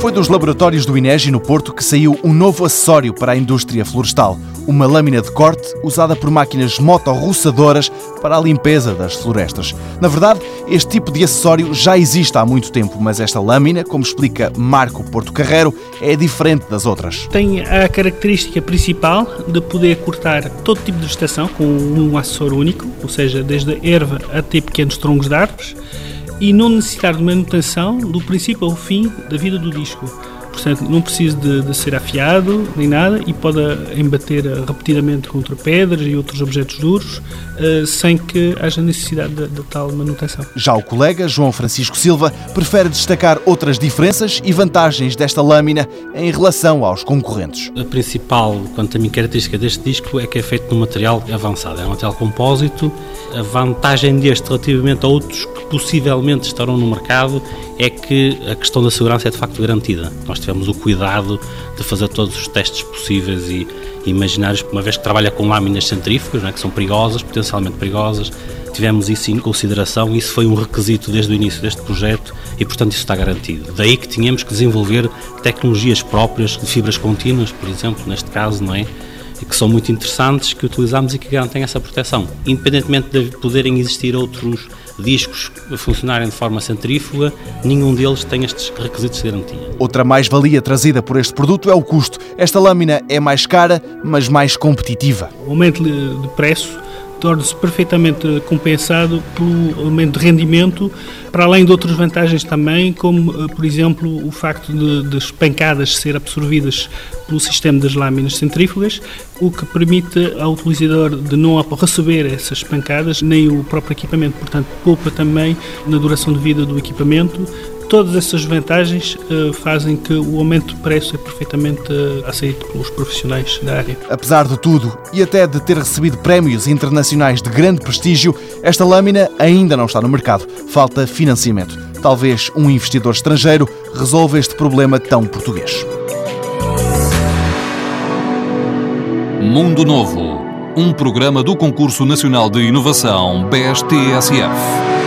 Foi dos laboratórios do INEGI no Porto que saiu um novo acessório para a indústria florestal. Uma lâmina de corte usada por máquinas motorroçadoras para a limpeza das florestas. Na verdade, este tipo de acessório já existe há muito tempo, mas esta lâmina, como explica Marco Porto Carreiro, é diferente das outras. Tem a característica principal de poder cortar todo tipo de vegetação com um acessório único, ou seja, desde erva até pequenos troncos de árvores e não necessitar de manutenção do princípio ao fim da vida do disco. Portanto, não precisa de, de, ser afiado nem nada e pode embater repetidamente contra pedras e outros objetos duros uh, sem que haja necessidade de, de, tal manutenção. Já o colega João Francisco Silva prefere destacar outras diferenças e vantagens desta lâmina em relação aos concorrentes. A principal, quanto a mim, característica deste disco é que é feito num material avançado, é um material compósito. A vantagem deste relativamente a outros que possivelmente estarão no mercado é que a questão da segurança é de facto garantida. Nós tivemos o cuidado de fazer todos os testes possíveis e imaginários, uma vez que trabalha com lâminas centrífugas, é, que são perigosas, potencialmente perigosas, tivemos isso em consideração isso foi um requisito desde o início deste projeto e, portanto, isso está garantido. Daí que tínhamos que desenvolver tecnologias próprias de fibras contínuas, por exemplo, neste caso, não é? E que são muito interessantes, que utilizamos e que garantem essa proteção. Independentemente de poderem existir outros discos funcionarem de forma centrífuga, nenhum deles tem estes requisitos de garantia. Outra mais-valia trazida por este produto é o custo. Esta lâmina é mais cara, mas mais competitiva. O aumento de preço torna-se perfeitamente compensado pelo aumento de rendimento, para além de outras vantagens também, como, eh, por exemplo, o facto de, de as pancadas ser absorvidas pelo sistema das lâminas centrífugas, o que permite ao utilizador de não receber essas pancadas, nem o próprio equipamento. Portanto, poupa também na duração de vida do equipamento, Todas essas vantagens uh, fazem que o aumento de preço é perfeitamente uh, aceito pelos profissionais da área. Apesar de tudo, e até de ter recebido prémios internacionais de grande prestígio, esta lâmina ainda não está no mercado. Falta financiamento. Talvez um investidor estrangeiro resolva este problema tão português. Mundo Novo, um programa do Concurso Nacional de Inovação BSTSF.